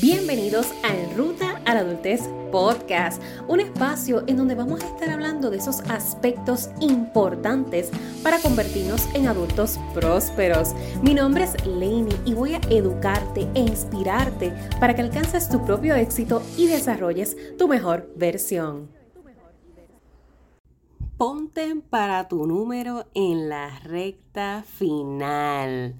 Bienvenidos a Ruta a la Adultez Podcast, un espacio en donde vamos a estar hablando de esos aspectos importantes para convertirnos en adultos prósperos. Mi nombre es Lainey y voy a educarte e inspirarte para que alcances tu propio éxito y desarrolles tu mejor versión. Ponte para tu número en la recta final.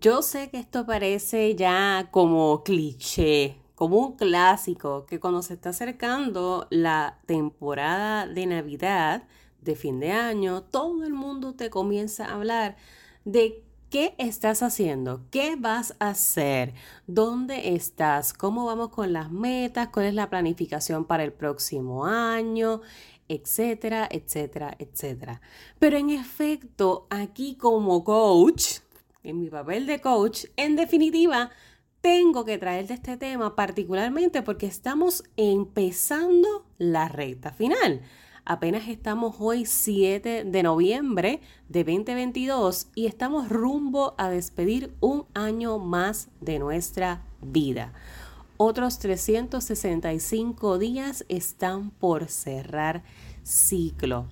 Yo sé que esto parece ya como cliché, como un clásico, que cuando se está acercando la temporada de Navidad, de fin de año, todo el mundo te comienza a hablar de qué estás haciendo, qué vas a hacer, dónde estás, cómo vamos con las metas, cuál es la planificación para el próximo año, etcétera, etcétera, etcétera. Pero en efecto, aquí como coach, en mi papel de coach, en definitiva, tengo que traerte este tema particularmente porque estamos empezando la recta final. Apenas estamos hoy 7 de noviembre de 2022 y estamos rumbo a despedir un año más de nuestra vida. Otros 365 días están por cerrar ciclo.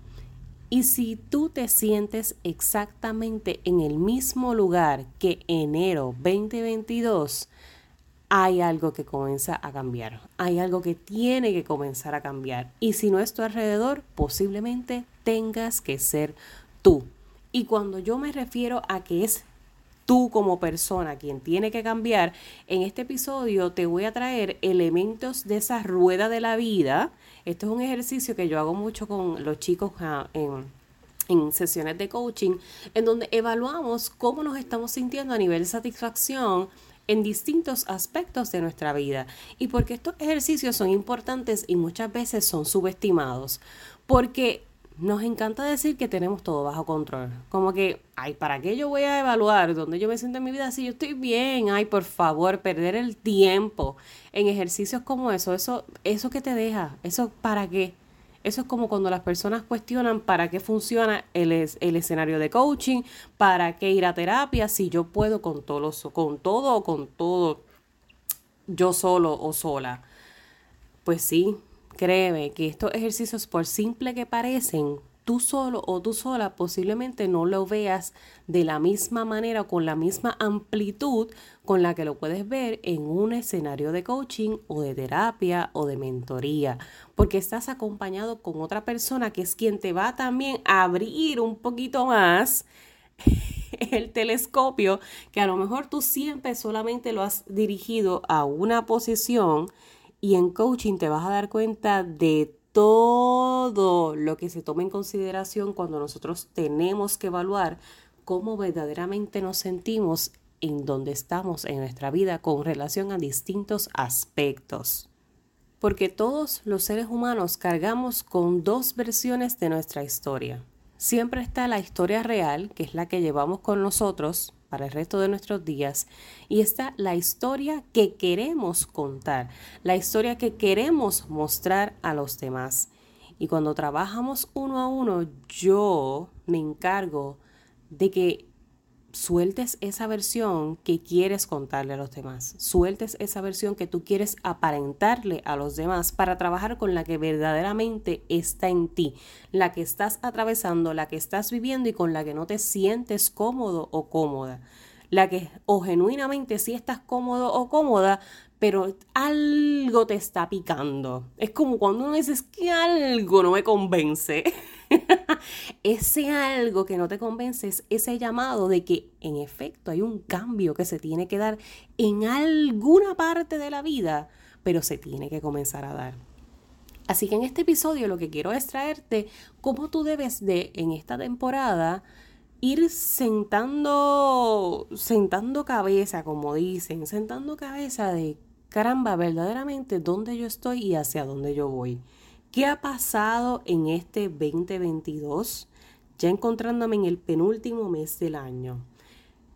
Y si tú te sientes exactamente en el mismo lugar que enero 2022, hay algo que comienza a cambiar, hay algo que tiene que comenzar a cambiar. Y si no es tu alrededor, posiblemente tengas que ser tú. Y cuando yo me refiero a que es tú como persona quien tiene que cambiar, en este episodio te voy a traer elementos de esa rueda de la vida. Esto es un ejercicio que yo hago mucho con los chicos ah, en, en sesiones de coaching, en donde evaluamos cómo nos estamos sintiendo a nivel de satisfacción en distintos aspectos de nuestra vida y porque estos ejercicios son importantes y muchas veces son subestimados, porque nos encanta decir que tenemos todo bajo control. Como que, ay, ¿para qué yo voy a evaluar dónde yo me siento en mi vida si yo estoy bien? Ay, por favor, perder el tiempo en ejercicios como eso, eso, eso que te deja, eso para qué. Eso es como cuando las personas cuestionan para qué funciona el, el escenario de coaching, para qué ir a terapia, si yo puedo con todo, con todo o con todo yo solo o sola. Pues sí, Créeme que estos ejercicios, por simple que parecen, tú solo o tú sola posiblemente no lo veas de la misma manera o con la misma amplitud con la que lo puedes ver en un escenario de coaching o de terapia o de mentoría, porque estás acompañado con otra persona que es quien te va también a abrir un poquito más el telescopio que a lo mejor tú siempre solamente lo has dirigido a una posición y en coaching te vas a dar cuenta de todo lo que se toma en consideración cuando nosotros tenemos que evaluar cómo verdaderamente nos sentimos en donde estamos en nuestra vida con relación a distintos aspectos. Porque todos los seres humanos cargamos con dos versiones de nuestra historia. Siempre está la historia real, que es la que llevamos con nosotros, el resto de nuestros días y está la historia que queremos contar, la historia que queremos mostrar a los demás. Y cuando trabajamos uno a uno, yo me encargo de que sueltes esa versión que quieres contarle a los demás, sueltes esa versión que tú quieres aparentarle a los demás para trabajar con la que verdaderamente está en ti, la que estás atravesando, la que estás viviendo y con la que no te sientes cómodo o cómoda, la que o genuinamente sí estás cómodo o cómoda, pero algo te está picando. Es como cuando uno dice que algo no me convence. ese algo que no te convence es ese llamado de que en efecto hay un cambio que se tiene que dar en alguna parte de la vida, pero se tiene que comenzar a dar. Así que en este episodio lo que quiero es traerte cómo tú debes de en esta temporada ir sentando sentando cabeza, como dicen, sentando cabeza de caramba, verdaderamente dónde yo estoy y hacia dónde yo voy. ¿Qué ha pasado en este 2022? Ya encontrándome en el penúltimo mes del año.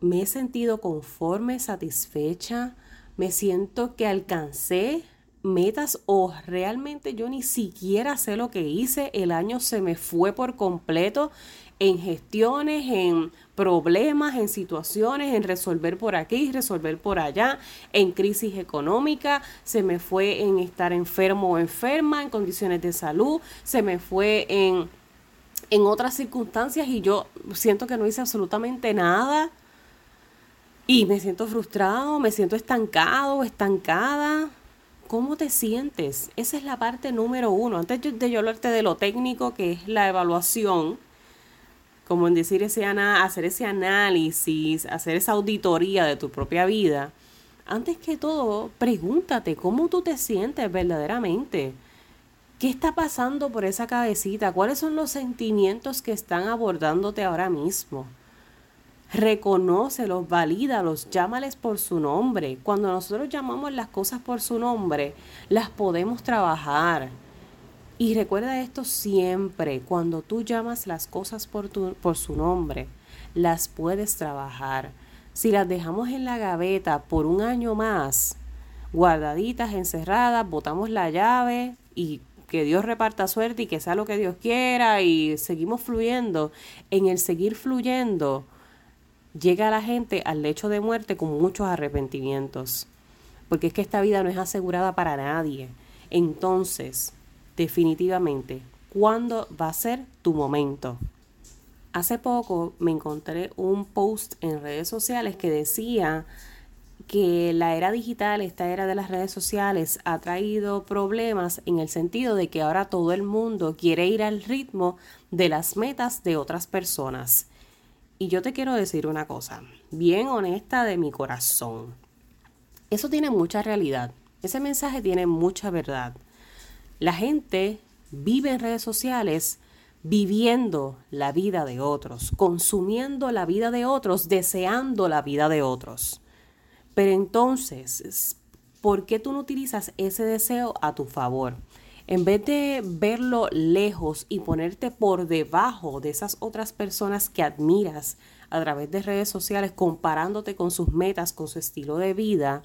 Me he sentido conforme, satisfecha. Me siento que alcancé metas o realmente yo ni siquiera sé lo que hice. El año se me fue por completo en gestiones, en problemas, en situaciones, en resolver por aquí, resolver por allá, en crisis económica, se me fue en estar enfermo o enferma, en condiciones de salud, se me fue en, en otras circunstancias y yo siento que no hice absolutamente nada y me siento frustrado, me siento estancado, estancada. ¿Cómo te sientes? Esa es la parte número uno. Antes de yo hablarte de lo técnico, que es la evaluación, como en decir ese hacer ese análisis, hacer esa auditoría de tu propia vida, antes que todo, pregúntate cómo tú te sientes verdaderamente. ¿Qué está pasando por esa cabecita? ¿Cuáles son los sentimientos que están abordándote ahora mismo? Reconócelos, valídalos, llámales por su nombre. Cuando nosotros llamamos las cosas por su nombre, las podemos trabajar. Y recuerda esto siempre, cuando tú llamas las cosas por, por su nombre, las puedes trabajar. Si las dejamos en la gaveta por un año más, guardaditas, encerradas, botamos la llave y que Dios reparta suerte y que sea lo que Dios quiera y seguimos fluyendo, en el seguir fluyendo, llega la gente al lecho de muerte con muchos arrepentimientos. Porque es que esta vida no es asegurada para nadie. Entonces, definitivamente, ¿cuándo va a ser tu momento? Hace poco me encontré un post en redes sociales que decía que la era digital, esta era de las redes sociales, ha traído problemas en el sentido de que ahora todo el mundo quiere ir al ritmo de las metas de otras personas. Y yo te quiero decir una cosa, bien honesta de mi corazón. Eso tiene mucha realidad. Ese mensaje tiene mucha verdad. La gente vive en redes sociales viviendo la vida de otros, consumiendo la vida de otros, deseando la vida de otros. Pero entonces, ¿por qué tú no utilizas ese deseo a tu favor? En vez de verlo lejos y ponerte por debajo de esas otras personas que admiras a través de redes sociales, comparándote con sus metas, con su estilo de vida,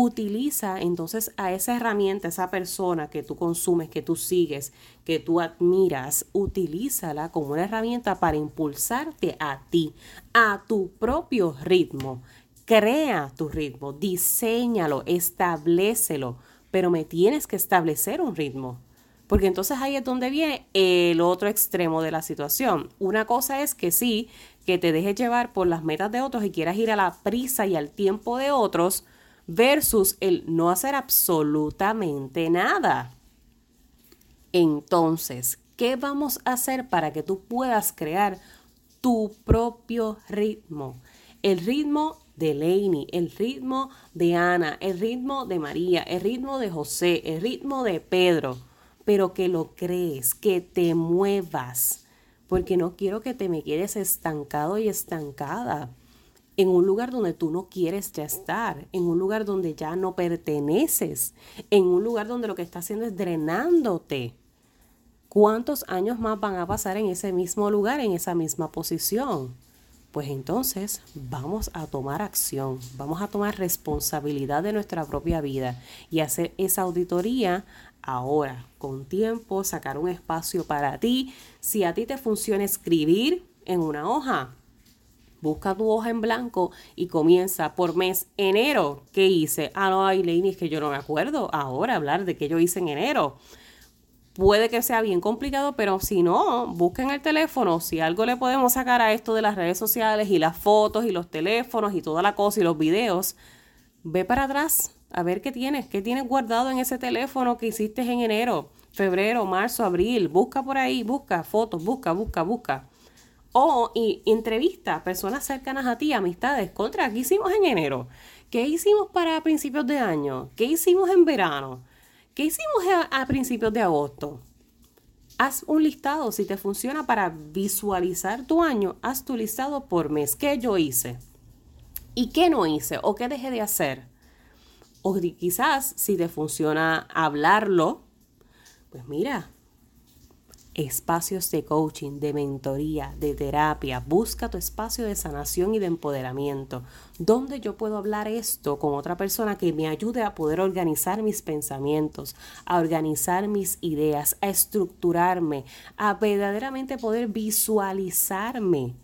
utiliza entonces a esa herramienta, esa persona que tú consumes, que tú sigues, que tú admiras, utilízala como una herramienta para impulsarte a ti, a tu propio ritmo. Crea tu ritmo, diséñalo, establecelo, pero me tienes que establecer un ritmo. Porque entonces ahí es donde viene el otro extremo de la situación. Una cosa es que sí, que te dejes llevar por las metas de otros y quieras ir a la prisa y al tiempo de otros, versus el no hacer absolutamente nada. Entonces, ¿qué vamos a hacer para que tú puedas crear tu propio ritmo? El ritmo de Lainey, el ritmo de Ana, el ritmo de María, el ritmo de José, el ritmo de Pedro, pero que lo crees, que te muevas, porque no quiero que te me quedes estancado y estancada en un lugar donde tú no quieres ya estar, en un lugar donde ya no perteneces, en un lugar donde lo que está haciendo es drenándote. ¿Cuántos años más van a pasar en ese mismo lugar, en esa misma posición? Pues entonces vamos a tomar acción, vamos a tomar responsabilidad de nuestra propia vida y hacer esa auditoría ahora, con tiempo, sacar un espacio para ti. Si a ti te funciona escribir en una hoja, Busca tu hoja en blanco y comienza por mes enero. ¿Qué hice? Ah, no, Aileen, es que yo no me acuerdo ahora hablar de qué yo hice en enero. Puede que sea bien complicado, pero si no, busquen el teléfono. Si algo le podemos sacar a esto de las redes sociales y las fotos y los teléfonos y toda la cosa y los videos, ve para atrás a ver qué tienes, qué tienes guardado en ese teléfono que hiciste en enero, febrero, marzo, abril. Busca por ahí, busca fotos, busca, busca, busca. O y, entrevista personas cercanas a ti, amistades. Contra, ¿qué hicimos en enero? ¿Qué hicimos para principios de año? ¿Qué hicimos en verano? ¿Qué hicimos a, a principios de agosto? Haz un listado, si te funciona para visualizar tu año, haz tu listado por mes. ¿Qué yo hice? ¿Y qué no hice? ¿O qué dejé de hacer? O quizás si te funciona hablarlo, pues mira, espacios de coaching, de mentoría, de terapia. Busca tu espacio de sanación y de empoderamiento, donde yo puedo hablar esto con otra persona que me ayude a poder organizar mis pensamientos, a organizar mis ideas, a estructurarme, a verdaderamente poder visualizarme.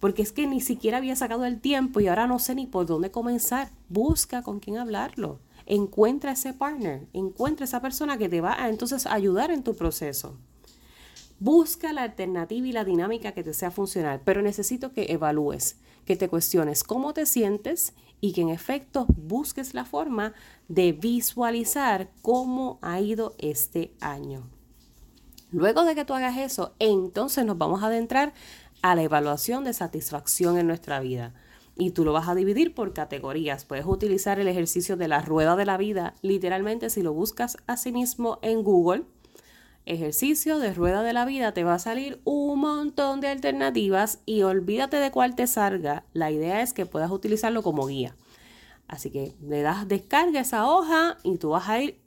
Porque es que ni siquiera había sacado el tiempo y ahora no sé ni por dónde comenzar. Busca con quién hablarlo. Encuentra ese partner, encuentra esa persona que te va a entonces ayudar en tu proceso. Busca la alternativa y la dinámica que te sea funcional, pero necesito que evalúes, que te cuestiones cómo te sientes y que en efecto busques la forma de visualizar cómo ha ido este año. Luego de que tú hagas eso, entonces nos vamos a adentrar a la evaluación de satisfacción en nuestra vida. Y tú lo vas a dividir por categorías. Puedes utilizar el ejercicio de la rueda de la vida, literalmente si lo buscas a sí mismo en Google ejercicio de rueda de la vida, te va a salir un montón de alternativas y olvídate de cuál te salga. La idea es que puedas utilizarlo como guía. Así que le das descarga esa hoja y tú vas a ir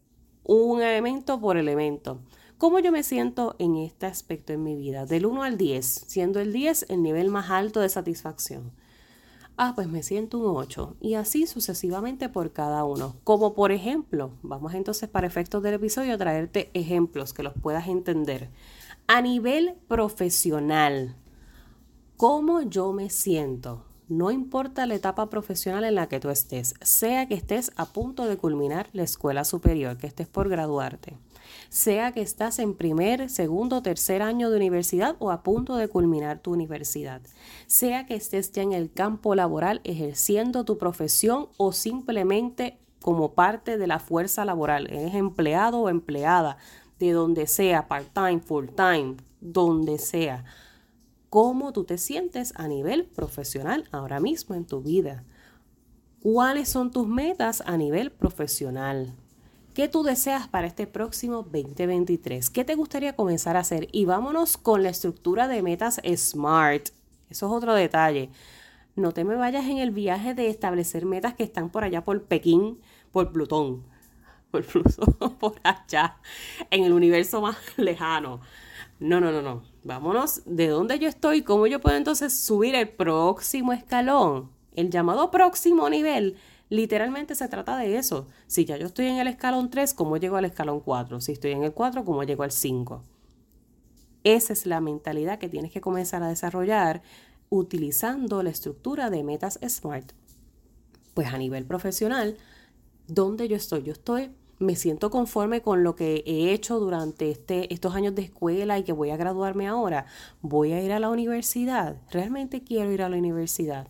un elemento por elemento. ¿Cómo yo me siento en este aspecto en mi vida? Del 1 al 10, siendo el 10 el nivel más alto de satisfacción ah, pues me siento un 8 y así sucesivamente por cada uno. Como por ejemplo, vamos entonces para efectos del episodio a traerte ejemplos que los puedas entender. A nivel profesional, ¿cómo yo me siento? No importa la etapa profesional en la que tú estés, sea que estés a punto de culminar la escuela superior, que estés por graduarte sea que estás en primer, segundo, tercer año de universidad o a punto de culminar tu universidad, sea que estés ya en el campo laboral ejerciendo tu profesión o simplemente como parte de la fuerza laboral, eres empleado o empleada, de donde sea, part-time, full-time, donde sea. ¿Cómo tú te sientes a nivel profesional ahora mismo en tu vida? ¿Cuáles son tus metas a nivel profesional? ¿Qué tú deseas para este próximo 2023? ¿Qué te gustaría comenzar a hacer? Y vámonos con la estructura de metas SMART. Eso es otro detalle. No te me vayas en el viaje de establecer metas que están por allá por Pekín, por Plutón, por Plutón, por allá, en el universo más lejano. No, no, no, no. Vámonos de dónde yo estoy, cómo yo puedo entonces subir el próximo escalón, el llamado próximo nivel Literalmente se trata de eso. Si ya yo estoy en el escalón 3, ¿cómo llego al escalón 4? Si estoy en el 4, ¿cómo llego al 5? Esa es la mentalidad que tienes que comenzar a desarrollar utilizando la estructura de metas SMART. Pues a nivel profesional, ¿dónde yo estoy? Yo estoy, me siento conforme con lo que he hecho durante este, estos años de escuela y que voy a graduarme ahora. Voy a ir a la universidad. Realmente quiero ir a la universidad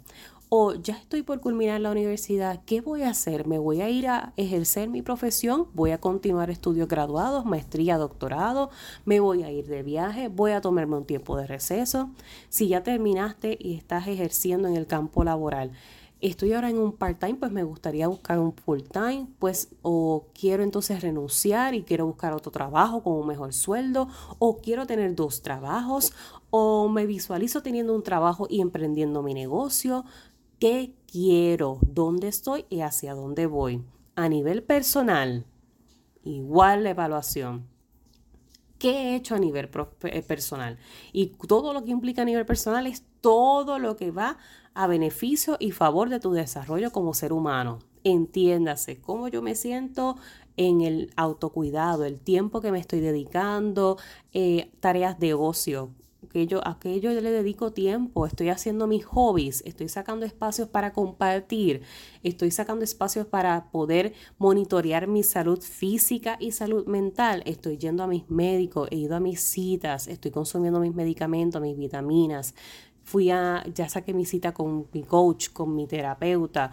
o ya estoy por culminar la universidad, ¿qué voy a hacer? ¿Me voy a ir a ejercer mi profesión? ¿Voy a continuar estudios graduados, maestría, doctorado? ¿Me voy a ir de viaje? ¿Voy a tomarme un tiempo de receso? Si ya terminaste y estás ejerciendo en el campo laboral, estoy ahora en un part-time, pues me gustaría buscar un full-time, pues o quiero entonces renunciar y quiero buscar otro trabajo con un mejor sueldo, o quiero tener dos trabajos, o me visualizo teniendo un trabajo y emprendiendo mi negocio qué quiero, dónde estoy y hacia dónde voy. A nivel personal, igual la evaluación. ¿Qué he hecho a nivel eh, personal? Y todo lo que implica a nivel personal es todo lo que va a beneficio y favor de tu desarrollo como ser humano. Entiéndase cómo yo me siento en el autocuidado, el tiempo que me estoy dedicando, eh, tareas de ocio, aquello, aquello yo le dedico tiempo, estoy haciendo mis hobbies, estoy sacando espacios para compartir, estoy sacando espacios para poder monitorear mi salud física y salud mental, estoy yendo a mis médicos, he ido a mis citas, estoy consumiendo mis medicamentos, mis vitaminas, fui a, ya saqué mi cita con mi coach, con mi terapeuta,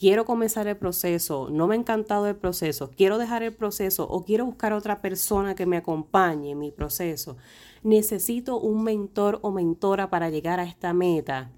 quiero comenzar el proceso, no me ha encantado el proceso, quiero dejar el proceso o quiero buscar otra persona que me acompañe en mi proceso necesito un mentor o mentora para llegar a esta meta.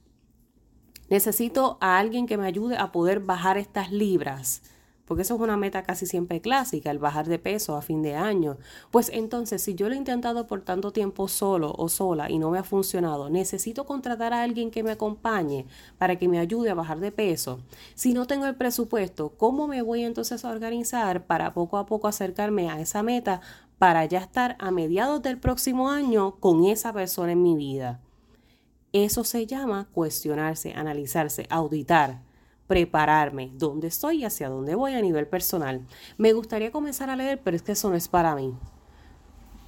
Necesito a alguien que me ayude a poder bajar estas libras. Porque eso es una meta casi siempre clásica, el bajar de peso a fin de año. Pues entonces, si yo lo he intentado por tanto tiempo solo o sola y no me ha funcionado, necesito contratar a alguien que me acompañe para que me ayude a bajar de peso. Si no tengo el presupuesto, ¿cómo me voy entonces a organizar para poco a poco acercarme a esa meta para ya estar a mediados del próximo año con esa persona en mi vida? Eso se llama cuestionarse, analizarse, auditar prepararme dónde estoy y hacia dónde voy a nivel personal. Me gustaría comenzar a leer, pero es que eso no es para mí.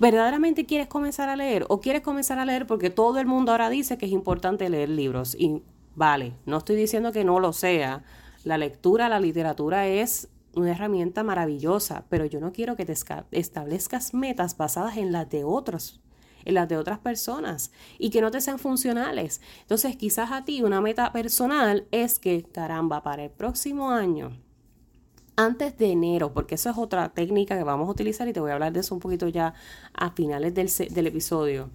¿Verdaderamente quieres comenzar a leer o quieres comenzar a leer porque todo el mundo ahora dice que es importante leer libros? Y vale, no estoy diciendo que no lo sea. La lectura, la literatura es una herramienta maravillosa, pero yo no quiero que te establezcas metas basadas en las de otros en las de otras personas y que no te sean funcionales. Entonces, quizás a ti una meta personal es que, caramba, para el próximo año, antes de enero, porque eso es otra técnica que vamos a utilizar y te voy a hablar de eso un poquito ya a finales del, del episodio.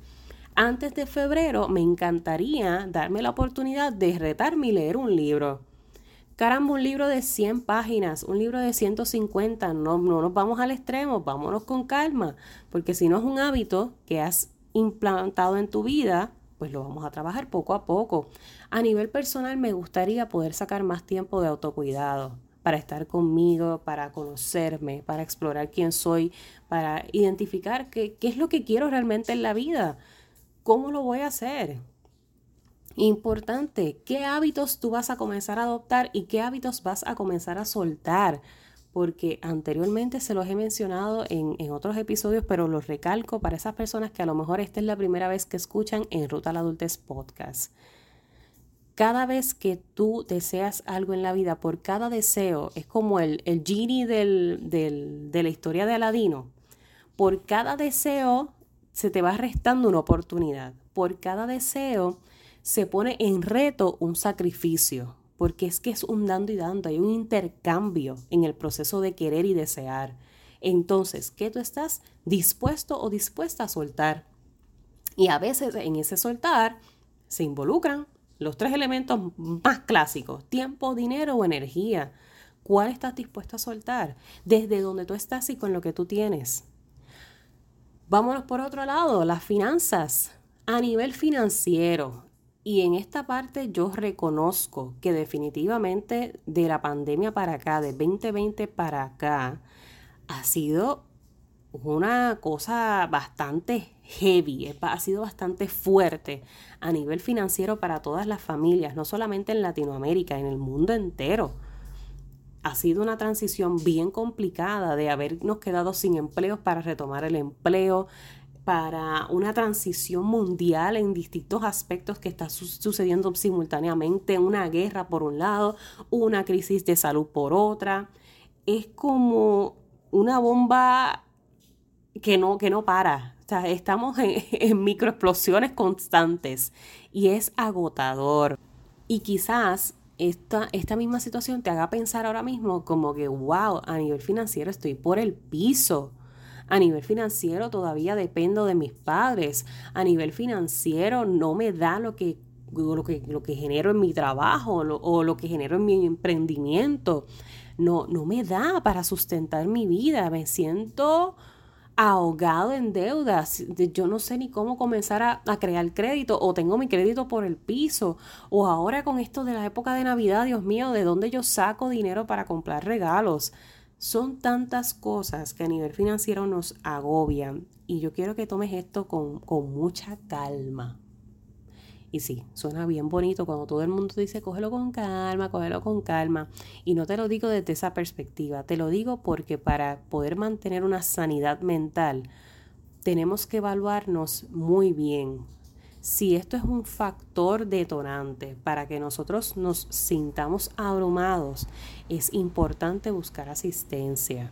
Antes de febrero me encantaría darme la oportunidad de retarme y leer un libro. Caramba, un libro de 100 páginas, un libro de 150, no, no nos vamos al extremo, vámonos con calma, porque si no es un hábito que has implantado en tu vida, pues lo vamos a trabajar poco a poco. A nivel personal me gustaría poder sacar más tiempo de autocuidado para estar conmigo, para conocerme, para explorar quién soy, para identificar qué, qué es lo que quiero realmente en la vida, cómo lo voy a hacer. Importante, qué hábitos tú vas a comenzar a adoptar y qué hábitos vas a comenzar a soltar porque anteriormente se los he mencionado en, otros episodios, pero los recalco para esas personas que a lo mejor esta es la primera vez que escuchan en Ruta a la Adultez Podcast. Cada vez que tú deseas algo en la vida, por cada deseo, es como el, el genie de la historia de Aladino, por cada deseo se te va restando una oportunidad, por cada deseo se pone en reto un sacrificio, porque es que es un dando y dando, hay un intercambio en el proceso de querer y desear. Entonces, ¿qué tú estás dispuesto o dispuesta a soltar? Y a veces en ese soltar se involucran los tres elementos más clásicos, tiempo, dinero o energía. ¿Cuál estás dispuesto a soltar? Desde donde tú estás y con lo que tú tienes. Vámonos por otro lado, las finanzas. A nivel financiero, y en esta parte yo reconozco que definitivamente de la pandemia para acá, de 2020 para acá, ha sido una cosa bastante heavy, ha sido bastante fuerte a nivel financiero para todas las familias, no solamente en Latinoamérica, en el mundo entero. Ha sido una transición bien complicada de habernos quedado sin empleos para retomar el empleo, para una transición mundial en distintos aspectos que está sucediendo simultáneamente, una guerra por un lado, una crisis de salud por otra. Es como una bomba que no, que no para. O sea, estamos en, en microexplosiones constantes y es agotador. Y quizás esta, esta misma situación te haga pensar ahora mismo como que, wow, a nivel financiero estoy por el piso a nivel financiero todavía dependo de mis padres. A nivel financiero no me da lo que, lo que, lo que genero en mi trabajo o lo que genero en mi emprendimiento. No, no me da para sustentar mi vida. Me siento ahogado en deudas. Yo no sé ni cómo comenzar a, a, crear crédito o tengo mi crédito por el piso. O ahora con esto de la época de Navidad, Dios mío, ¿de dónde yo saco dinero para comprar regalos? Son tantas cosas que a nivel financiero nos agobian y yo quiero que tomes esto con, mucha calma. Y sí, suena bien bonito cuando todo el mundo dice, cógelo con calma, cógelo con calma. Y no te lo digo desde esa perspectiva, te lo digo porque para poder mantener una sanidad mental, tenemos que evaluarnos muy bien si esto es un factor detonante para que nosotros nos sintamos abrumados, es importante buscar asistencia.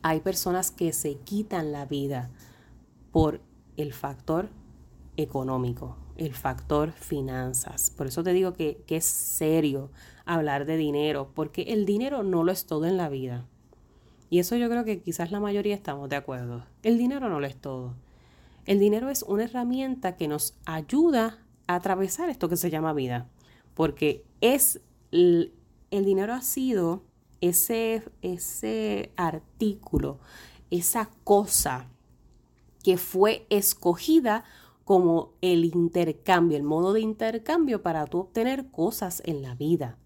Hay personas que se quitan la vida por el factor económico, el factor finanzas. Por eso te digo que, que es serio hablar de dinero, porque el dinero no lo es todo en la vida. Y eso yo creo que quizás la mayoría estamos de acuerdo. El dinero no lo es todo. El dinero es una herramienta que nos ayuda a atravesar esto que se llama vida, porque es el, dinero ha sido ese, ese artículo, esa cosa que fue escogida como el intercambio, el modo de intercambio para tú obtener cosas en la vida.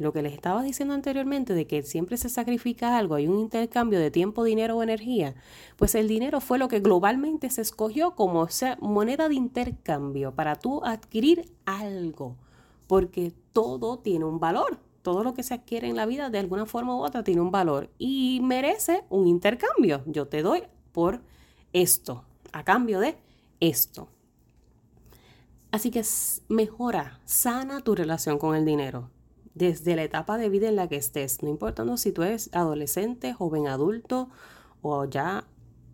Lo que les estaba diciendo anteriormente de que siempre se sacrifica algo, hay un intercambio de tiempo, dinero o energía, pues el dinero fue lo que globalmente se escogió como moneda de intercambio para tú adquirir algo, porque todo tiene un valor, todo lo que se adquiere en la vida de alguna forma u otra tiene un valor y merece un intercambio. Yo te doy por esto, a cambio de esto. Así que mejora, sana tu relación con el dinero desde la etapa de vida en la que estés, no importando si tú eres adolescente, joven adulto o ya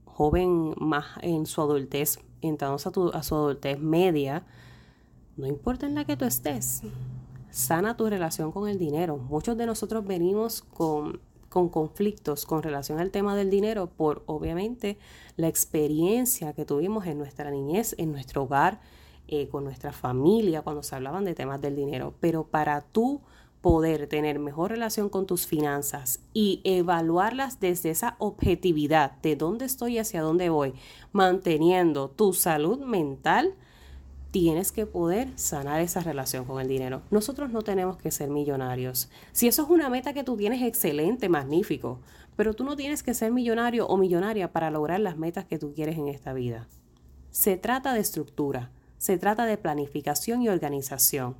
joven más en su adultez, entrando a, a su adultez media, no importa en la que tú estés, sana tu relación con el dinero. Muchos de nosotros venimos con con conflictos con relación al tema del dinero por obviamente la experiencia que tuvimos en nuestra niñez, en nuestro hogar, eh, con nuestra familia, cuando se hablaban de temas del dinero. Pero para tú poder tener mejor relación con tus finanzas y evaluarlas desde esa objetividad de dónde estoy y hacia dónde voy, manteniendo tu salud mental, tienes que poder sanar esa relación con el dinero. Nosotros no tenemos que ser millonarios. Si eso es una meta que tú tienes, excelente, magnífico, pero tú no tienes que ser millonario o millonaria para lograr las metas que tú quieres en esta vida. Se trata de estructura, se trata de planificación y organización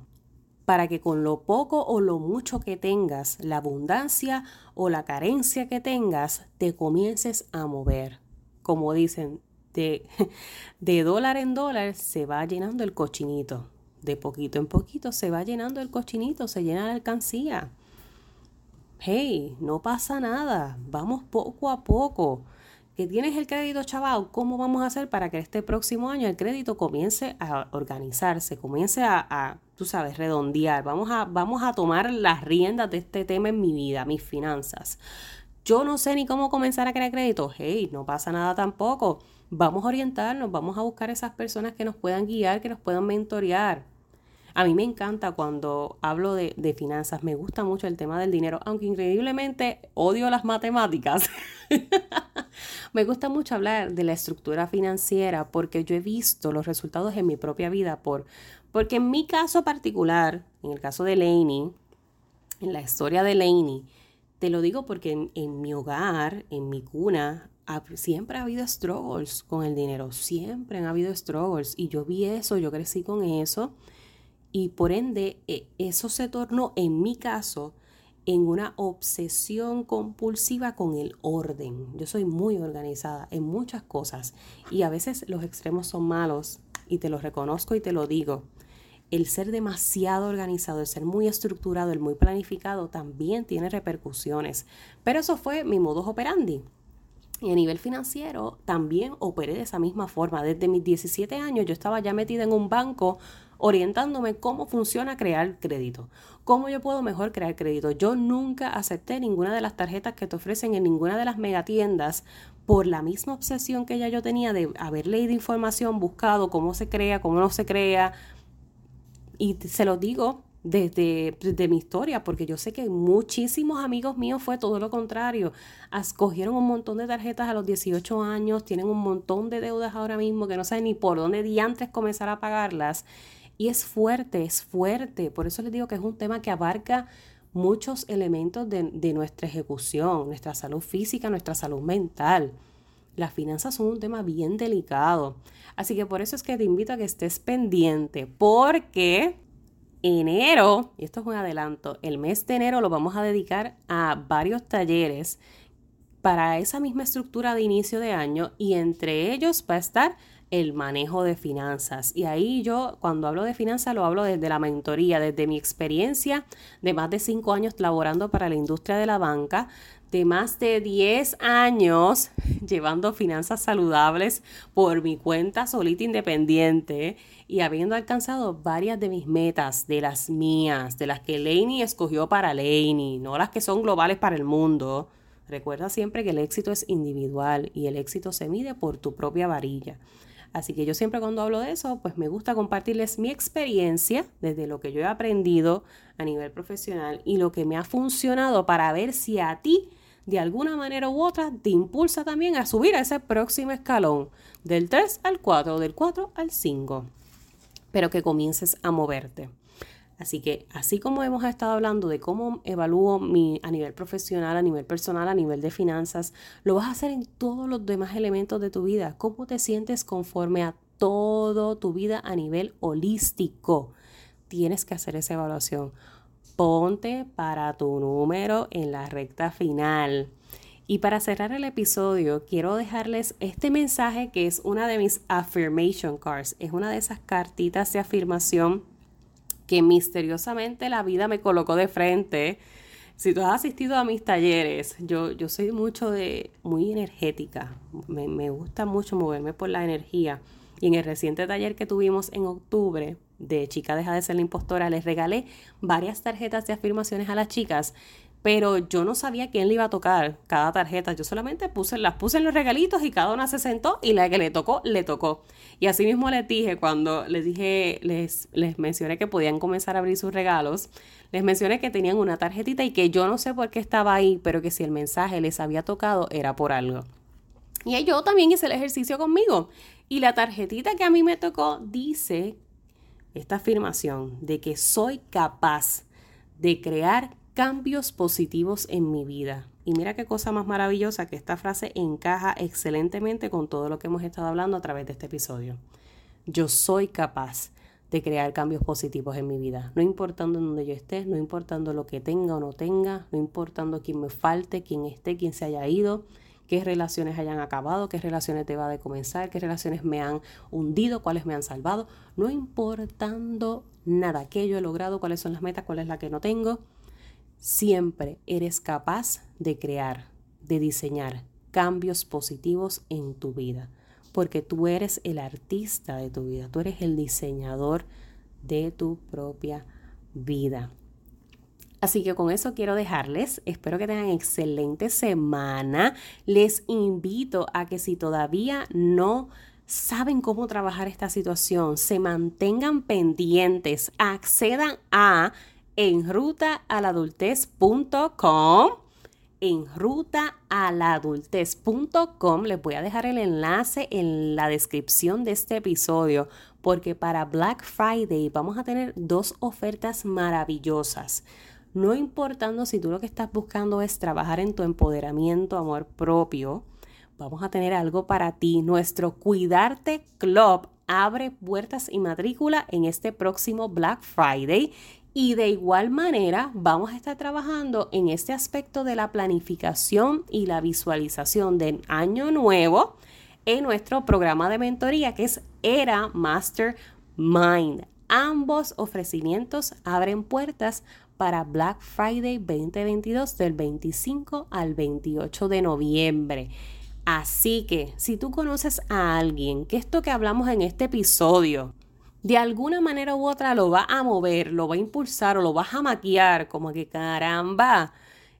para que con lo poco o lo mucho que tengas, la abundancia o la carencia que tengas, te comiences a mover. Como dicen, de, dólar en dólar se va llenando el cochinito. De poquito en poquito se va llenando el cochinito, se llena la alcancía. Hey, no pasa nada, vamos poco a poco. Que tienes el crédito, chaval, ¿cómo vamos a hacer para que este próximo año el crédito comience a organizarse, comience a, a tú sabes, redondear? Vamos a, vamos a tomar las riendas de este tema en mi vida, mis finanzas. Yo no sé ni cómo comenzar a crear crédito. Hey, no pasa nada tampoco vamos a orientarnos, vamos a buscar esas personas que nos puedan guiar, que nos puedan mentorear. A mí me encanta cuando hablo de, finanzas, me gusta mucho el tema del dinero, aunque increíblemente odio las matemáticas. me gusta mucho hablar de la estructura financiera porque yo he visto los resultados en mi propia vida, por, porque en mi caso particular, en el caso de Laney, en la historia de Laney, te lo digo porque en mi hogar, en mi cuna, siempre ha habido struggles con el dinero, siempre han habido struggles y yo vi eso, yo crecí con eso y por ende e, eso se tornó en mi caso en una obsesión compulsiva con el orden. Yo soy muy organizada en muchas cosas y a veces los extremos son malos y te lo reconozco y te lo digo. El ser demasiado organizado, el ser muy estructurado, el muy planificado también tiene repercusiones. Pero eso fue mi modus operandi. Y a nivel financiero también operé de esa misma forma. Desde mis 17 años yo estaba ya metida en un banco orientándome cómo funciona crear crédito, cómo yo puedo mejor crear crédito. Yo nunca acepté ninguna de las tarjetas que te ofrecen en ninguna de las megatiendas por la misma obsesión que ya yo tenía de haber leído información, buscado cómo se crea, cómo no se crea. Y se lo digo desde, mi historia, porque yo sé que muchísimos amigos míos fue todo lo contrario. Escogieron un montón de tarjetas a los 18 años, tienen un montón de deudas ahora mismo que no saben ni por dónde diantres comenzar a pagarlas. Y es fuerte, es fuerte. Por eso les digo que es un tema que abarca muchos elementos de, de nuestra ejecución, nuestra salud física, nuestra salud mental. Las finanzas son un tema bien delicado. Así que por eso es que te invito a que estés pendiente, porque enero, y esto es un adelanto, el mes de enero lo vamos a dedicar a varios talleres para esa misma estructura de inicio de año y entre ellos va a estar el manejo de finanzas. Y ahí yo cuando hablo de finanzas lo hablo desde la mentoría, desde mi experiencia de más de cinco años laborando para la industria de la banca, de más de 10 años llevando finanzas saludables por mi cuenta solita independiente y habiendo alcanzado varias de mis metas, de las mías, de las que Laney escogió para Laney, no las que son globales para el mundo. Recuerda siempre que el éxito es individual y el éxito se mide por tu propia varilla. Así que yo siempre cuando hablo de eso, pues me gusta compartirles mi experiencia desde lo que yo he aprendido a nivel profesional y lo que me ha funcionado para ver si a ti de alguna manera u otra te impulsa también a subir a ese próximo escalón del 3 al 4, del 4 al 5, pero que comiences a moverte. Así que así como hemos estado hablando de cómo evalúo mi, a nivel profesional, a nivel personal, a nivel de finanzas, lo vas a hacer en todos los demás elementos de tu vida. ¿Cómo te sientes conforme a todo tu vida a nivel holístico? Tienes que hacer esa evaluación. Ponte para tu número en la recta final. Y para cerrar el episodio, quiero dejarles este mensaje que es una de mis affirmation cards. Es una de esas cartitas de afirmación que misteriosamente la vida me colocó de frente. Si tú has asistido a mis talleres, yo, yo soy mucho de, muy energética, me, me gusta mucho moverme por la energía. Y en el reciente taller que tuvimos en octubre de Chica Deja de Ser la Impostora, les regalé varias tarjetas de afirmaciones a las chicas pero yo no sabía quién le iba a tocar cada tarjeta. Yo solamente puse, las puse en los regalitos y cada una se sentó y la que le tocó, le tocó. Y así mismo les dije, cuando les dije, les, les mencioné que podían comenzar a abrir sus regalos, les mencioné que tenían una tarjetita y que yo no sé por qué estaba ahí, pero que si el mensaje les había tocado era por algo. Y yo también hice el ejercicio conmigo. Y la tarjetita que a mí me tocó dice esta afirmación de que soy capaz de crear cambios positivos en mi vida. Y mira qué cosa más maravillosa que esta frase encaja excelentemente con todo lo que hemos estado hablando a través de este episodio. Yo soy capaz de crear cambios positivos en mi vida, no importando en donde yo esté, no importando lo que tenga o no tenga, no importando quién me falte, quién esté, quién se haya ido, qué relaciones hayan acabado, qué relaciones deba de comenzar, qué relaciones me han hundido, cuáles me han salvado, no importando nada que yo he logrado, cuáles son las metas, cuál es la que no tengo, Siempre eres capaz de crear, de diseñar cambios positivos en tu vida, porque tú eres el artista de tu vida, tú eres el diseñador de tu propia vida. Así que con eso quiero dejarles. Espero que tengan excelente semana. Les invito a que si todavía no saben cómo trabajar esta situación, se mantengan pendientes, accedan a en rutaaladultez.com. En les voy a dejar el enlace en la descripción de este episodio porque para Black Friday vamos a tener dos ofertas maravillosas. No importando si tú lo que estás buscando es trabajar en tu empoderamiento, amor propio, vamos a tener algo para ti. Nuestro Cuidarte Club abre puertas y matrícula en este próximo Black Friday y de igual manera vamos a estar trabajando en este aspecto de la planificación y la visualización del año nuevo en nuestro programa de mentoría que es Era Master Mind. Ambos ofrecimientos abren puertas para Black Friday 2022 del 25 al 28 de noviembre. Así que si tú conoces a alguien que esto que hablamos en este episodio de alguna manera u otra lo va a mover, lo va a impulsar o lo vas a maquillar, como que caramba,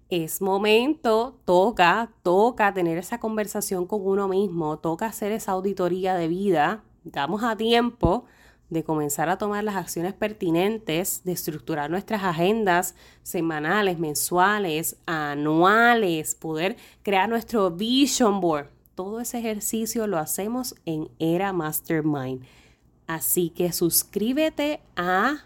es momento, toca, toca tener esa conversación con uno mismo, toca hacer esa auditoría de vida, damos a tiempo de comenzar a tomar las acciones pertinentes, de estructurar nuestras agendas semanales, mensuales, anuales, poder crear nuestro vision board. Todo ese ejercicio lo hacemos en Era Mastermind. Así que suscríbete a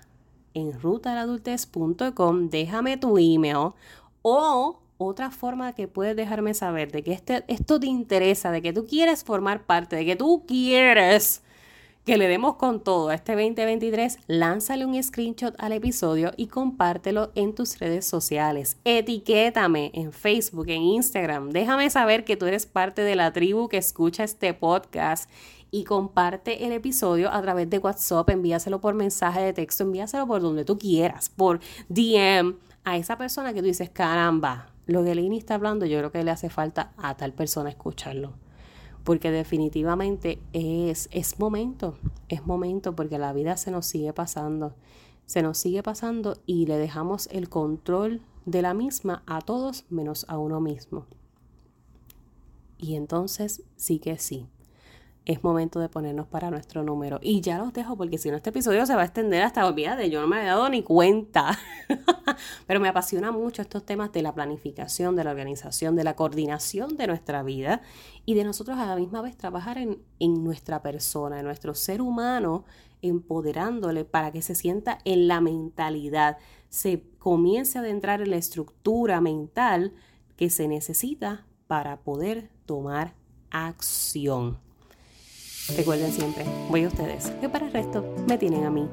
enrutaladultez.com, déjame tu email o otra forma que puedes dejarme saber de que este, esto te interesa, de que tú quieres formar parte, de que tú quieres que le demos con todo a este 2023, lánzale un screenshot al episodio y compártelo en tus redes sociales. Etiquétame en Facebook, en Instagram. Déjame saber que tú eres parte de la tribu que escucha este podcast y comparte el episodio a través de WhatsApp, envíaselo por mensaje de texto, envíaselo por donde tú quieras, por DM a esa persona que tú dices, caramba, lo que Lini está hablando, yo creo que le hace falta a tal persona escucharlo. Porque definitivamente es, es momento, es momento porque la vida se nos sigue pasando, se nos sigue pasando y le dejamos el control de la misma a todos menos a uno mismo. Y entonces sí que sí es momento de ponernos para nuestro número. Y ya los dejo porque si no este episodio se va a extender hasta olvídate, yo no me había dado ni cuenta. Pero me apasiona mucho estos temas de la planificación, de la organización, de la coordinación de nuestra vida y de nosotros a la misma vez trabajar en, en nuestra persona, en nuestro ser humano, empoderándole para que se sienta en la mentalidad, se comience a adentrar en la estructura mental que se necesita para poder tomar acción. Recuerden siempre, voy a ustedes, que para el resto me tienen a mí.